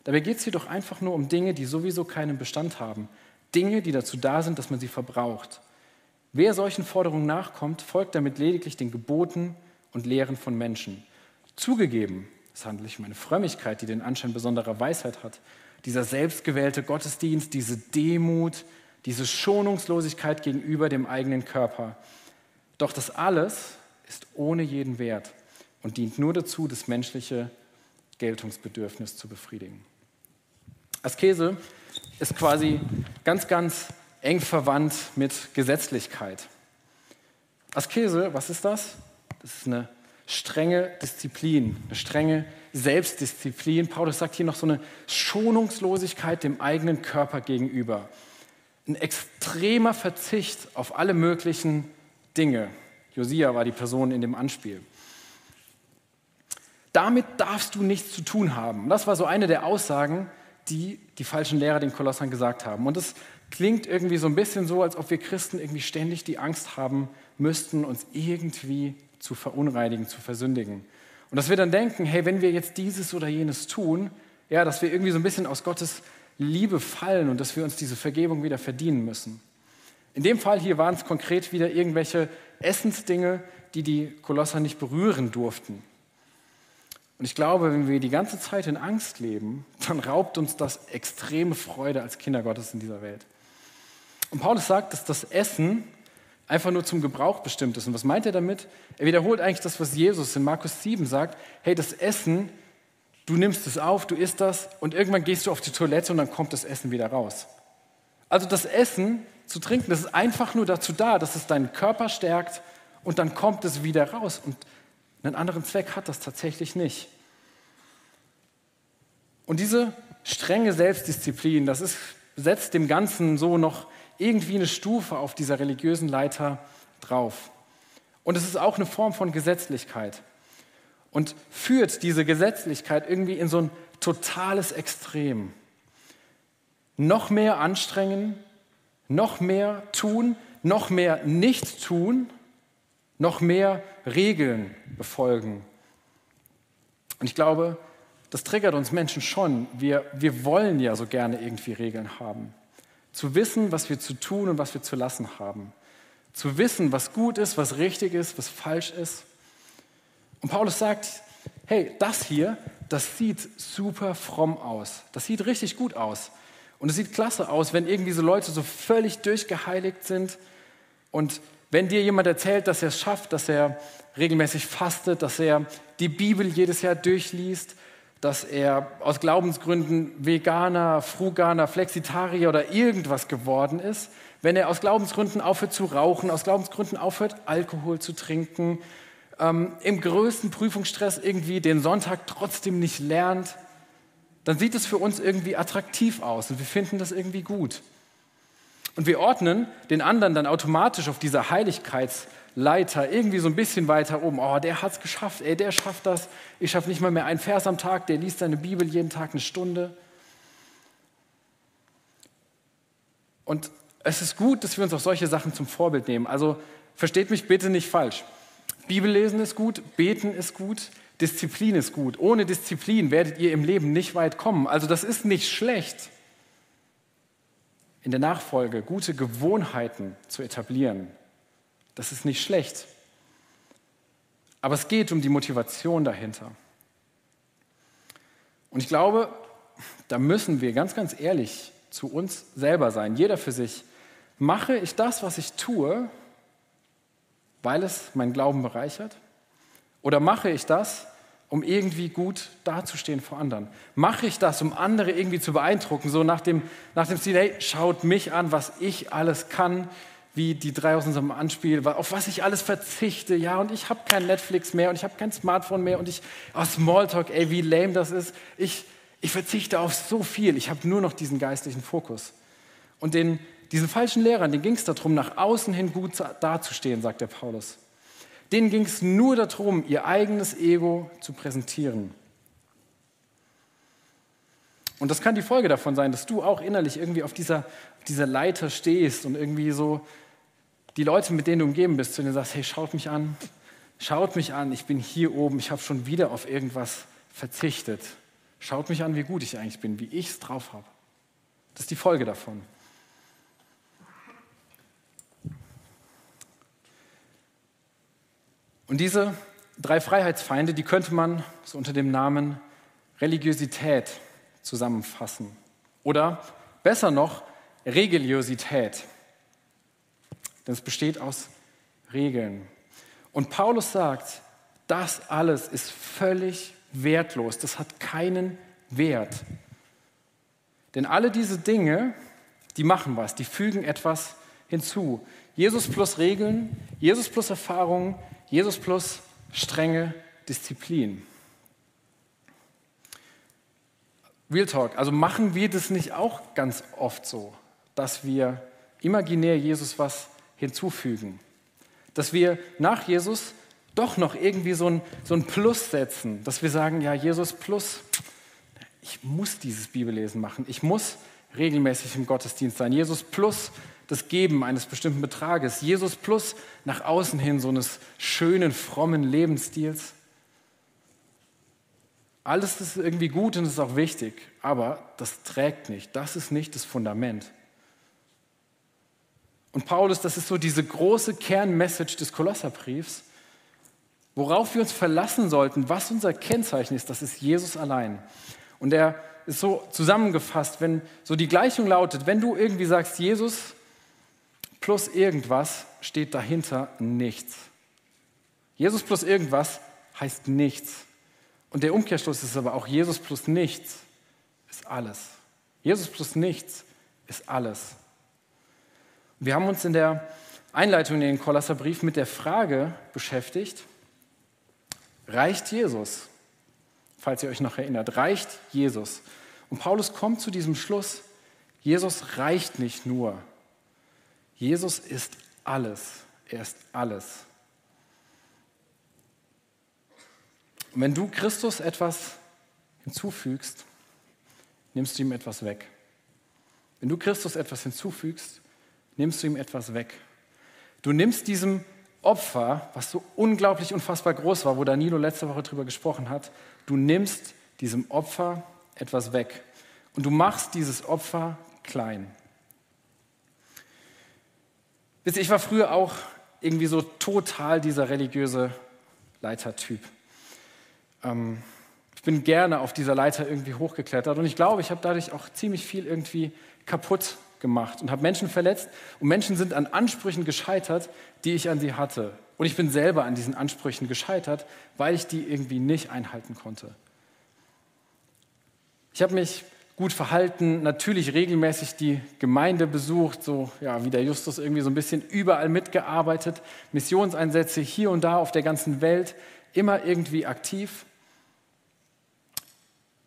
[SPEAKER 1] Dabei geht es hier doch einfach nur um Dinge, die sowieso keinen Bestand haben. Dinge, die dazu da sind, dass man sie verbraucht. Wer solchen Forderungen nachkommt, folgt damit lediglich den Geboten und Lehren von Menschen. Zugegeben, es handelt sich um eine Frömmigkeit, die den Anschein besonderer Weisheit hat. Dieser selbstgewählte Gottesdienst, diese Demut, diese Schonungslosigkeit gegenüber dem eigenen Körper. Doch das alles ist ohne jeden Wert und dient nur dazu, das menschliche Geltungsbedürfnis zu befriedigen. Askese ist quasi ganz, ganz eng verwandt mit Gesetzlichkeit. Askese, was ist das? Das ist eine strenge Disziplin, eine strenge Selbstdisziplin. Paulus sagt hier noch so eine Schonungslosigkeit dem eigenen Körper gegenüber. Ein extremer Verzicht auf alle möglichen Dinge. Josia war die Person in dem Anspiel. Damit darfst du nichts zu tun haben. Das war so eine der Aussagen, die die falschen Lehrer den Kolossern gesagt haben. Und es klingt irgendwie so ein bisschen so, als ob wir Christen irgendwie ständig die Angst haben müssten, uns irgendwie zu verunreinigen, zu versündigen. Und dass wir dann denken, hey, wenn wir jetzt dieses oder jenes tun, ja, dass wir irgendwie so ein bisschen aus Gottes Liebe fallen und dass wir uns diese Vergebung wieder verdienen müssen. In dem Fall hier waren es konkret wieder irgendwelche Essensdinge, die die Kolosser nicht berühren durften. Und ich glaube, wenn wir die ganze Zeit in Angst leben, dann raubt uns das extreme Freude als Kinder Gottes in dieser Welt. Und Paulus sagt, dass das Essen einfach nur zum Gebrauch bestimmt ist. Und was meint er damit? Er wiederholt eigentlich das, was Jesus in Markus 7 sagt. Hey, das Essen, du nimmst es auf, du isst das und irgendwann gehst du auf die Toilette und dann kommt das Essen wieder raus. Also das Essen zu trinken, das ist einfach nur dazu da, dass es deinen Körper stärkt und dann kommt es wieder raus. Und einen anderen Zweck hat das tatsächlich nicht. Und diese strenge Selbstdisziplin, das ist, setzt dem Ganzen so noch irgendwie eine Stufe auf dieser religiösen Leiter drauf. Und es ist auch eine Form von Gesetzlichkeit und führt diese Gesetzlichkeit irgendwie in so ein totales Extrem. Noch mehr anstrengen, noch mehr tun, noch mehr nicht tun, noch mehr Regeln befolgen. Und ich glaube, das triggert uns Menschen schon. Wir, wir wollen ja so gerne irgendwie Regeln haben. Zu wissen, was wir zu tun und was wir zu lassen haben. Zu wissen, was gut ist, was richtig ist, was falsch ist. Und Paulus sagt, hey, das hier, das sieht super fromm aus. Das sieht richtig gut aus. Und es sieht klasse aus, wenn irgendwie so Leute so völlig durchgeheiligt sind. Und wenn dir jemand erzählt, dass er es schafft, dass er regelmäßig fastet, dass er die Bibel jedes Jahr durchliest, dass er aus Glaubensgründen Veganer, Fruganer, Flexitarier oder irgendwas geworden ist, wenn er aus Glaubensgründen aufhört zu rauchen, aus Glaubensgründen aufhört, Alkohol zu trinken, ähm, im größten Prüfungsstress irgendwie den Sonntag trotzdem nicht lernt, dann sieht es für uns irgendwie attraktiv aus und wir finden das irgendwie gut. Und wir ordnen den anderen dann automatisch auf dieser Heiligkeits- Leiter irgendwie so ein bisschen weiter oben. Oh, der hat es geschafft, ey, der schafft das. Ich schaffe nicht mal mehr einen Vers am Tag, der liest seine Bibel jeden Tag eine Stunde. Und es ist gut, dass wir uns auch solche Sachen zum Vorbild nehmen. Also versteht mich bitte nicht falsch. Bibellesen ist gut, beten ist gut, Disziplin ist gut. Ohne Disziplin werdet ihr im Leben nicht weit kommen. Also das ist nicht schlecht, in der Nachfolge gute Gewohnheiten zu etablieren. Das ist nicht schlecht. Aber es geht um die Motivation dahinter. Und ich glaube, da müssen wir ganz, ganz ehrlich zu uns selber sein, jeder für sich. Mache ich das, was ich tue, weil es mein Glauben bereichert? Oder mache ich das, um irgendwie gut dazustehen vor anderen? Mache ich das, um andere irgendwie zu beeindrucken, so nach dem, nach dem Stil, hey, schaut mich an, was ich alles kann, wie die drei aus unserem Anspiel, auf was ich alles verzichte, ja, und ich habe kein Netflix mehr und ich habe kein Smartphone mehr und ich, oh, Smalltalk, ey, wie lame das ist. Ich, ich verzichte auf so viel, ich habe nur noch diesen geistlichen Fokus. Und den, diesen falschen Lehrern, denen ging es darum, nach außen hin gut dazustehen, sagt der Paulus. Denen ging es nur darum, ihr eigenes Ego zu präsentieren. Und das kann die Folge davon sein, dass du auch innerlich irgendwie auf dieser, dieser Leiter stehst und irgendwie so die Leute, mit denen du umgeben bist, zu denen sagst, hey, schaut mich an, schaut mich an, ich bin hier oben, ich habe schon wieder auf irgendwas verzichtet. Schaut mich an, wie gut ich eigentlich bin, wie ich es drauf habe. Das ist die Folge davon. Und diese drei Freiheitsfeinde, die könnte man so unter dem Namen Religiosität zusammenfassen. Oder besser noch, Religiosität. Denn es besteht aus Regeln. Und Paulus sagt, das alles ist völlig wertlos, das hat keinen Wert. Denn alle diese Dinge, die machen was, die fügen etwas hinzu. Jesus plus Regeln, Jesus plus Erfahrung, Jesus plus strenge Disziplin. Real Talk, also machen wir das nicht auch ganz oft so, dass wir imaginär Jesus was hinzufügen? Dass wir nach Jesus doch noch irgendwie so ein, so ein Plus setzen, dass wir sagen, ja, Jesus plus, ich muss dieses Bibellesen machen, ich muss regelmäßig im Gottesdienst sein. Jesus plus das Geben eines bestimmten Betrages. Jesus plus nach außen hin so eines schönen, frommen Lebensstils. Alles ist irgendwie gut und ist auch wichtig, aber das trägt nicht. Das ist nicht das Fundament. Und Paulus, das ist so diese große Kernmessage des Kolosserbriefs, worauf wir uns verlassen sollten, was unser Kennzeichen ist, das ist Jesus allein. Und er ist so zusammengefasst, wenn so die Gleichung lautet, wenn du irgendwie sagst, Jesus plus irgendwas, steht dahinter nichts. Jesus plus irgendwas heißt nichts. Und der Umkehrschluss ist aber auch Jesus plus nichts ist alles. Jesus plus nichts ist alles. Wir haben uns in der Einleitung in den Kolosserbrief mit der Frage beschäftigt, reicht Jesus? Falls ihr euch noch erinnert, reicht Jesus? Und Paulus kommt zu diesem Schluss, Jesus reicht nicht nur. Jesus ist alles. Er ist alles. Und wenn du Christus etwas hinzufügst, nimmst du ihm etwas weg. Wenn du Christus etwas hinzufügst, nimmst du ihm etwas weg. Du nimmst diesem Opfer, was so unglaublich unfassbar groß war, wo Danilo letzte Woche drüber gesprochen hat, du nimmst diesem Opfer etwas weg. Und du machst dieses Opfer klein. Ich war früher auch irgendwie so total dieser religiöse Leitertyp. Ähm, ich bin gerne auf dieser Leiter irgendwie hochgeklettert und ich glaube, ich habe dadurch auch ziemlich viel irgendwie kaputt gemacht und habe Menschen verletzt und Menschen sind an Ansprüchen gescheitert, die ich an sie hatte. Und ich bin selber an diesen Ansprüchen gescheitert, weil ich die irgendwie nicht einhalten konnte. Ich habe mich gut verhalten, natürlich regelmäßig die Gemeinde besucht, so ja, wie der Justus irgendwie so ein bisschen überall mitgearbeitet, Missionseinsätze hier und da auf der ganzen Welt, immer irgendwie aktiv.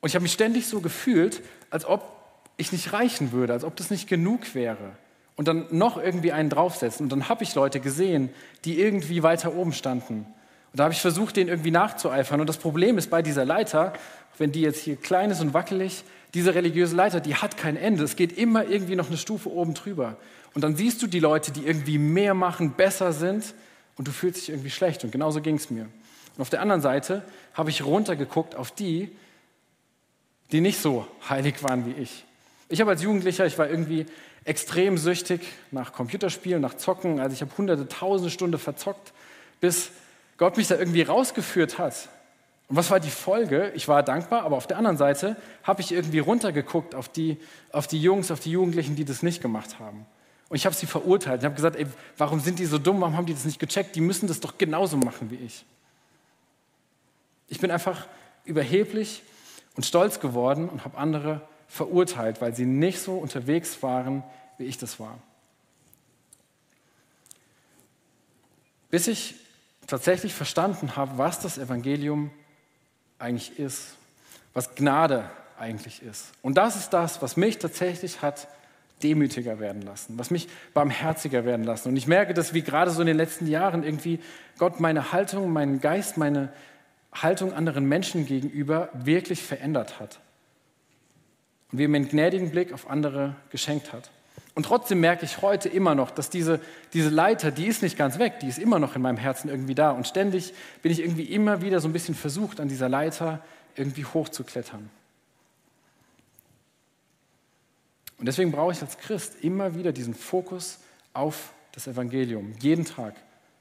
[SPEAKER 1] Und ich habe mich ständig so gefühlt, als ob ich nicht reichen würde, als ob das nicht genug wäre. Und dann noch irgendwie einen draufsetzen. Und dann habe ich Leute gesehen, die irgendwie weiter oben standen. Und da habe ich versucht, denen irgendwie nachzueifern. Und das Problem ist bei dieser Leiter, wenn die jetzt hier klein ist und wackelig, diese religiöse Leiter, die hat kein Ende. Es geht immer irgendwie noch eine Stufe oben drüber. Und dann siehst du die Leute, die irgendwie mehr machen, besser sind und du fühlst dich irgendwie schlecht. Und genauso ging es mir. Und auf der anderen Seite habe ich runtergeguckt auf die, die nicht so heilig waren wie ich. Ich habe als Jugendlicher, ich war irgendwie extrem süchtig nach Computerspielen, nach Zocken. Also ich habe hunderte, tausende Stunden verzockt, bis Gott mich da irgendwie rausgeführt hat. Und was war die Folge? Ich war dankbar, aber auf der anderen Seite habe ich irgendwie runtergeguckt auf die, auf die Jungs, auf die Jugendlichen, die das nicht gemacht haben. Und ich habe sie verurteilt. Ich habe gesagt, ey, warum sind die so dumm? Warum haben die das nicht gecheckt? Die müssen das doch genauso machen wie ich. Ich bin einfach überheblich und stolz geworden und habe andere verurteilt, weil sie nicht so unterwegs waren, wie ich das war. Bis ich tatsächlich verstanden habe, was das Evangelium eigentlich ist, was Gnade eigentlich ist. Und das ist das, was mich tatsächlich hat demütiger werden lassen, was mich barmherziger werden lassen. Und ich merke, dass wie gerade so in den letzten Jahren irgendwie Gott meine Haltung, meinen Geist, meine Haltung anderen Menschen gegenüber wirklich verändert hat. Und wie mir einen gnädigen Blick auf andere geschenkt hat. Und trotzdem merke ich heute immer noch, dass diese, diese Leiter, die ist nicht ganz weg, die ist immer noch in meinem Herzen irgendwie da. Und ständig bin ich irgendwie immer wieder so ein bisschen versucht, an dieser Leiter irgendwie hochzuklettern. Und deswegen brauche ich als Christ immer wieder diesen Fokus auf das Evangelium, jeden Tag,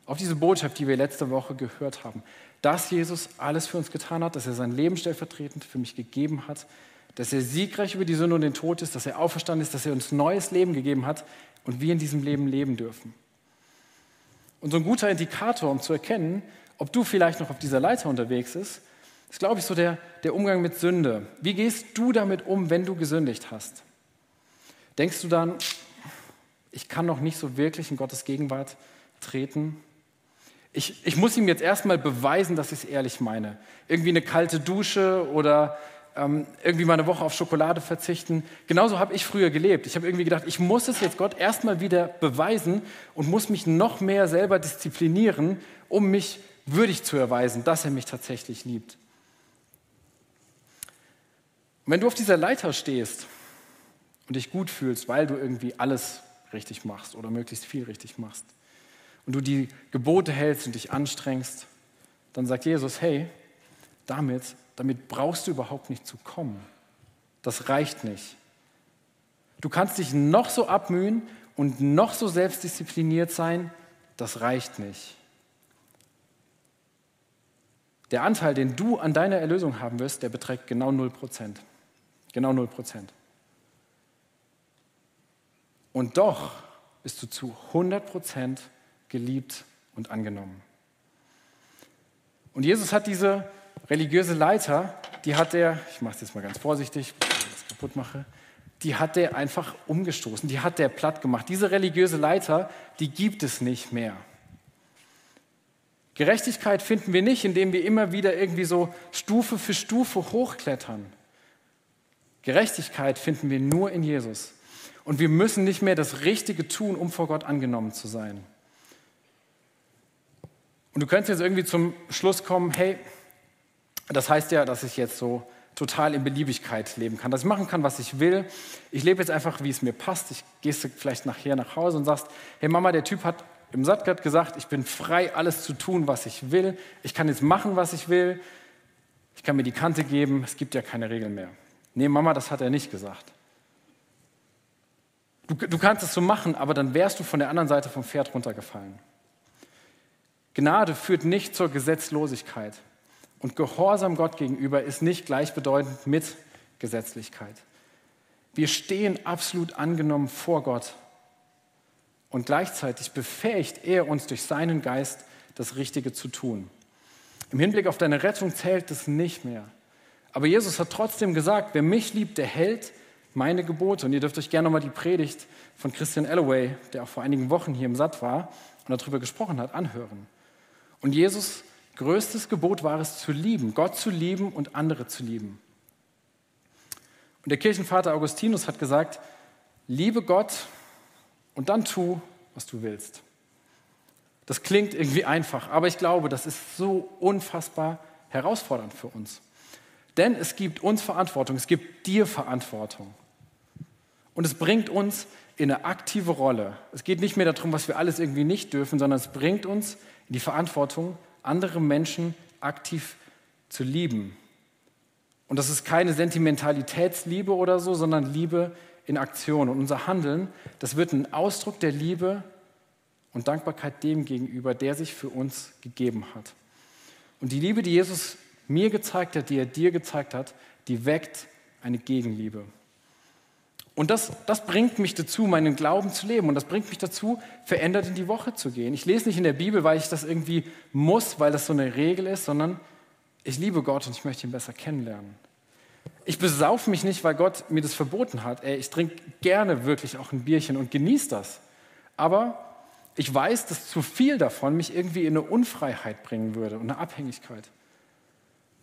[SPEAKER 1] auf diese Botschaft, die wir letzte Woche gehört haben, dass Jesus alles für uns getan hat, dass er sein Leben stellvertretend für mich gegeben hat, dass er siegreich über die Sünde und den Tod ist, dass er auferstanden ist, dass er uns neues Leben gegeben hat und wir in diesem Leben leben dürfen. Und so ein guter Indikator, um zu erkennen, ob du vielleicht noch auf dieser Leiter unterwegs bist, ist, glaube ich, so der, der Umgang mit Sünde. Wie gehst du damit um, wenn du gesündigt hast? Denkst du dann, ich kann noch nicht so wirklich in Gottes Gegenwart treten? Ich, ich muss ihm jetzt erstmal beweisen, dass ich es ehrlich meine. Irgendwie eine kalte Dusche oder ähm, irgendwie mal eine Woche auf Schokolade verzichten. Genauso habe ich früher gelebt. Ich habe irgendwie gedacht, ich muss es jetzt Gott erstmal wieder beweisen und muss mich noch mehr selber disziplinieren, um mich würdig zu erweisen, dass er mich tatsächlich liebt. Und wenn du auf dieser Leiter stehst und dich gut fühlst, weil du irgendwie alles richtig machst oder möglichst viel richtig machst und du die Gebote hältst und dich anstrengst, dann sagt Jesus, hey, damit damit brauchst du überhaupt nicht zu kommen. Das reicht nicht. Du kannst dich noch so abmühen und noch so selbstdiszipliniert sein, das reicht nicht. Der Anteil, den du an deiner Erlösung haben wirst, der beträgt genau 0%. Genau 0%. Und doch bist du zu 100% geliebt und angenommen. Und Jesus hat diese religiöse Leiter, die hat er, ich mache es jetzt mal ganz vorsichtig, ich das kaputt mache, die hat er einfach umgestoßen, die hat er platt gemacht. Diese religiöse Leiter, die gibt es nicht mehr. Gerechtigkeit finden wir nicht, indem wir immer wieder irgendwie so Stufe für Stufe hochklettern. Gerechtigkeit finden wir nur in Jesus. Und wir müssen nicht mehr das Richtige tun, um vor Gott angenommen zu sein. Und du könntest jetzt irgendwie zum Schluss kommen, hey, das heißt ja, dass ich jetzt so total in Beliebigkeit leben kann, dass ich machen kann, was ich will. Ich lebe jetzt einfach, wie es mir passt. Ich gehst vielleicht nachher nach Hause und sagst, hey Mama, der Typ hat im Sattgard gesagt, ich bin frei, alles zu tun, was ich will. Ich kann jetzt machen, was ich will. Ich kann mir die Kante geben. Es gibt ja keine Regeln mehr. Nee, Mama, das hat er nicht gesagt. Du, du kannst es so machen, aber dann wärst du von der anderen Seite vom Pferd runtergefallen. Gnade führt nicht zur Gesetzlosigkeit. Und Gehorsam Gott gegenüber ist nicht gleichbedeutend mit Gesetzlichkeit. Wir stehen absolut angenommen vor Gott. Und gleichzeitig befähigt er uns durch seinen Geist, das Richtige zu tun. Im Hinblick auf deine Rettung zählt es nicht mehr. Aber Jesus hat trotzdem gesagt, wer mich liebt, der hält meine Gebote. Und ihr dürft euch gerne nochmal die Predigt von Christian Alloway, der auch vor einigen Wochen hier im Satt war und darüber gesprochen hat, anhören. Und Jesus größtes Gebot war es zu lieben, Gott zu lieben und andere zu lieben. Und der Kirchenvater Augustinus hat gesagt, liebe Gott und dann tu, was du willst. Das klingt irgendwie einfach, aber ich glaube, das ist so unfassbar herausfordernd für uns. Denn es gibt uns Verantwortung, es gibt dir Verantwortung. Und es bringt uns in eine aktive Rolle. Es geht nicht mehr darum, was wir alles irgendwie nicht dürfen, sondern es bringt uns in die Verantwortung, andere Menschen aktiv zu lieben. Und das ist keine Sentimentalitätsliebe oder so, sondern Liebe in Aktion. Und unser Handeln, das wird ein Ausdruck der Liebe und Dankbarkeit dem gegenüber, der sich für uns gegeben hat. Und die Liebe, die Jesus mir gezeigt hat, die er dir gezeigt hat, die weckt eine Gegenliebe. Und das, das bringt mich dazu, meinen Glauben zu leben. Und das bringt mich dazu, verändert in die Woche zu gehen. Ich lese nicht in der Bibel, weil ich das irgendwie muss, weil das so eine Regel ist, sondern ich liebe Gott und ich möchte ihn besser kennenlernen. Ich besaufe mich nicht, weil Gott mir das verboten hat. Ey, ich trinke gerne wirklich auch ein Bierchen und genieße das. Aber ich weiß, dass zu viel davon mich irgendwie in eine Unfreiheit bringen würde und eine Abhängigkeit.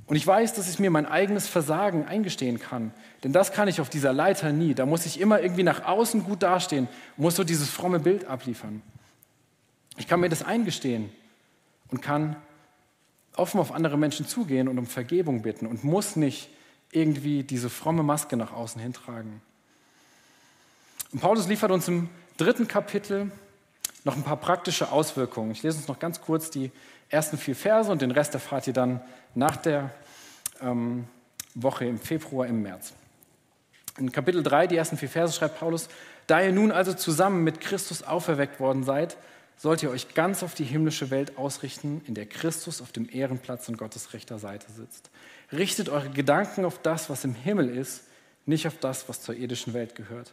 [SPEAKER 1] Und ich weiß, dass ich mir mein eigenes Versagen eingestehen kann. Denn das kann ich auf dieser Leiter nie. Da muss ich immer irgendwie nach außen gut dastehen, muss so dieses fromme Bild abliefern. Ich kann mir das eingestehen und kann offen auf andere Menschen zugehen und um Vergebung bitten und muss nicht irgendwie diese fromme Maske nach außen hintragen. Und Paulus liefert uns im dritten Kapitel noch ein paar praktische Auswirkungen. Ich lese uns noch ganz kurz die ersten vier Verse und den Rest erfahrt ihr dann nach der ähm, Woche im Februar, im März. In Kapitel 3, die ersten vier Verse, schreibt Paulus, da ihr nun also zusammen mit Christus auferweckt worden seid, sollt ihr euch ganz auf die himmlische Welt ausrichten, in der Christus auf dem Ehrenplatz an Gottes rechter Seite sitzt. Richtet eure Gedanken auf das, was im Himmel ist, nicht auf das, was zur irdischen Welt gehört.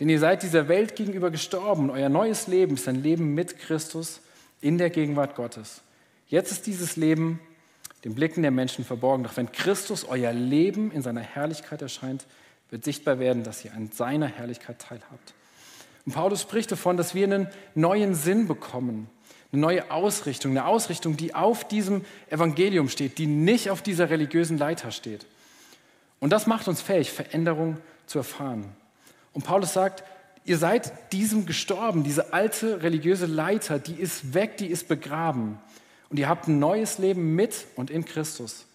[SPEAKER 1] Denn ihr seid dieser Welt gegenüber gestorben. Euer neues Leben ist ein Leben mit Christus in der Gegenwart Gottes. Jetzt ist dieses Leben den Blicken der Menschen verborgen. Doch wenn Christus euer Leben in seiner Herrlichkeit erscheint, wird sichtbar werden, dass ihr an seiner Herrlichkeit teilhabt. Und Paulus spricht davon, dass wir einen neuen Sinn bekommen, eine neue Ausrichtung, eine Ausrichtung, die auf diesem Evangelium steht, die nicht auf dieser religiösen Leiter steht. Und das macht uns fähig, Veränderung zu erfahren. Und Paulus sagt, ihr seid diesem gestorben, diese alte religiöse Leiter, die ist weg, die ist begraben. Und ihr habt ein neues Leben mit und in Christus.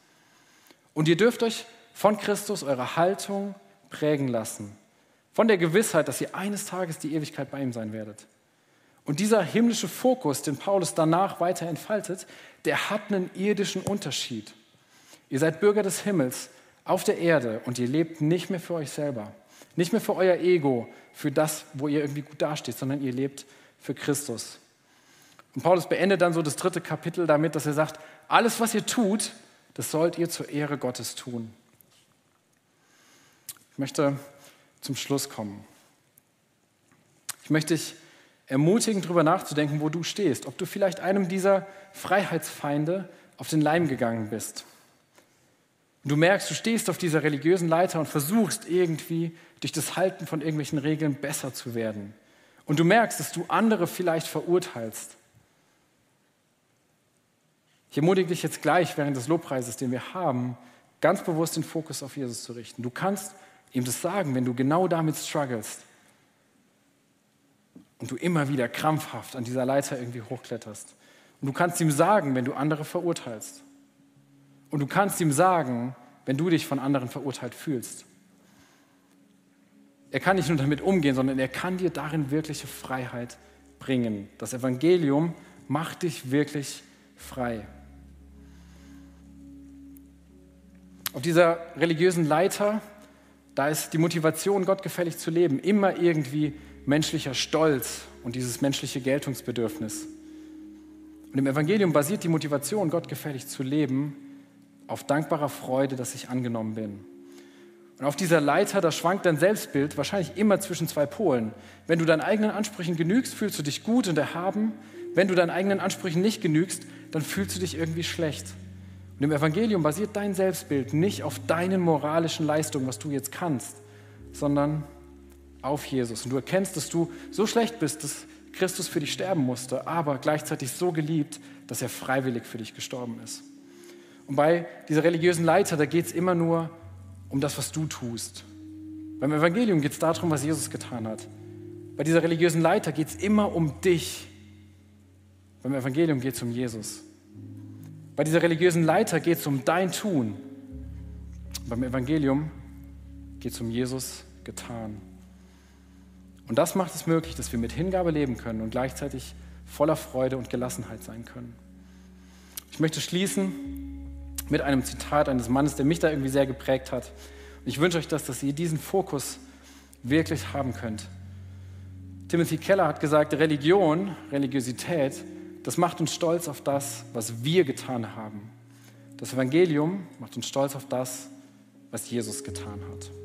[SPEAKER 1] Und ihr dürft euch von Christus eure Haltung prägen lassen. Von der Gewissheit, dass ihr eines Tages die Ewigkeit bei ihm sein werdet. Und dieser himmlische Fokus, den Paulus danach weiter entfaltet, der hat einen irdischen Unterschied. Ihr seid Bürger des Himmels auf der Erde und ihr lebt nicht mehr für euch selber, nicht mehr für euer Ego, für das, wo ihr irgendwie gut dasteht, sondern ihr lebt für Christus. Und Paulus beendet dann so das dritte Kapitel damit, dass er sagt, alles, was ihr tut, das sollt ihr zur Ehre Gottes tun. Ich möchte zum Schluss kommen. Ich möchte dich ermutigen, darüber nachzudenken, wo du stehst, ob du vielleicht einem dieser Freiheitsfeinde auf den Leim gegangen bist. Und du merkst, du stehst auf dieser religiösen Leiter und versuchst irgendwie durch das Halten von irgendwelchen Regeln besser zu werden. Und du merkst, dass du andere vielleicht verurteilst. Ich ermutige dich jetzt gleich während des Lobpreises, den wir haben, ganz bewusst den Fokus auf Jesus zu richten. Du kannst ihm das sagen, wenn du genau damit struggles und du immer wieder krampfhaft an dieser Leiter irgendwie hochkletterst. Und du kannst ihm sagen, wenn du andere verurteilst. Und du kannst ihm sagen, wenn du dich von anderen verurteilt fühlst. Er kann nicht nur damit umgehen, sondern er kann dir darin wirkliche Freiheit bringen. Das Evangelium macht dich wirklich frei. Auf dieser religiösen Leiter, da ist die Motivation, gottgefällig zu leben, immer irgendwie menschlicher Stolz und dieses menschliche Geltungsbedürfnis. Und im Evangelium basiert die Motivation, gottgefällig zu leben, auf dankbarer Freude, dass ich angenommen bin. Und auf dieser Leiter, da schwankt dein Selbstbild wahrscheinlich immer zwischen zwei Polen. Wenn du deinen eigenen Ansprüchen genügst, fühlst du dich gut und erhaben. Wenn du deinen eigenen Ansprüchen nicht genügst, dann fühlst du dich irgendwie schlecht. Und im Evangelium basiert dein Selbstbild nicht auf deinen moralischen Leistungen, was du jetzt kannst, sondern auf Jesus. Und du erkennst, dass du so schlecht bist, dass Christus für dich sterben musste, aber gleichzeitig so geliebt, dass er freiwillig für dich gestorben ist. Und bei dieser religiösen Leiter, da geht es immer nur um das, was du tust. Beim Evangelium geht es darum, was Jesus getan hat. Bei dieser religiösen Leiter geht es immer um dich. Beim Evangelium geht es um Jesus. Bei dieser religiösen Leiter geht es um dein Tun. Beim Evangelium geht es um Jesus getan. Und das macht es möglich, dass wir mit Hingabe leben können und gleichzeitig voller Freude und Gelassenheit sein können. Ich möchte schließen mit einem Zitat eines Mannes, der mich da irgendwie sehr geprägt hat. Und ich wünsche euch das, dass ihr diesen Fokus wirklich haben könnt. Timothy Keller hat gesagt, Religion, Religiosität das macht uns stolz auf das, was wir getan haben. Das Evangelium macht uns stolz auf das, was Jesus getan hat.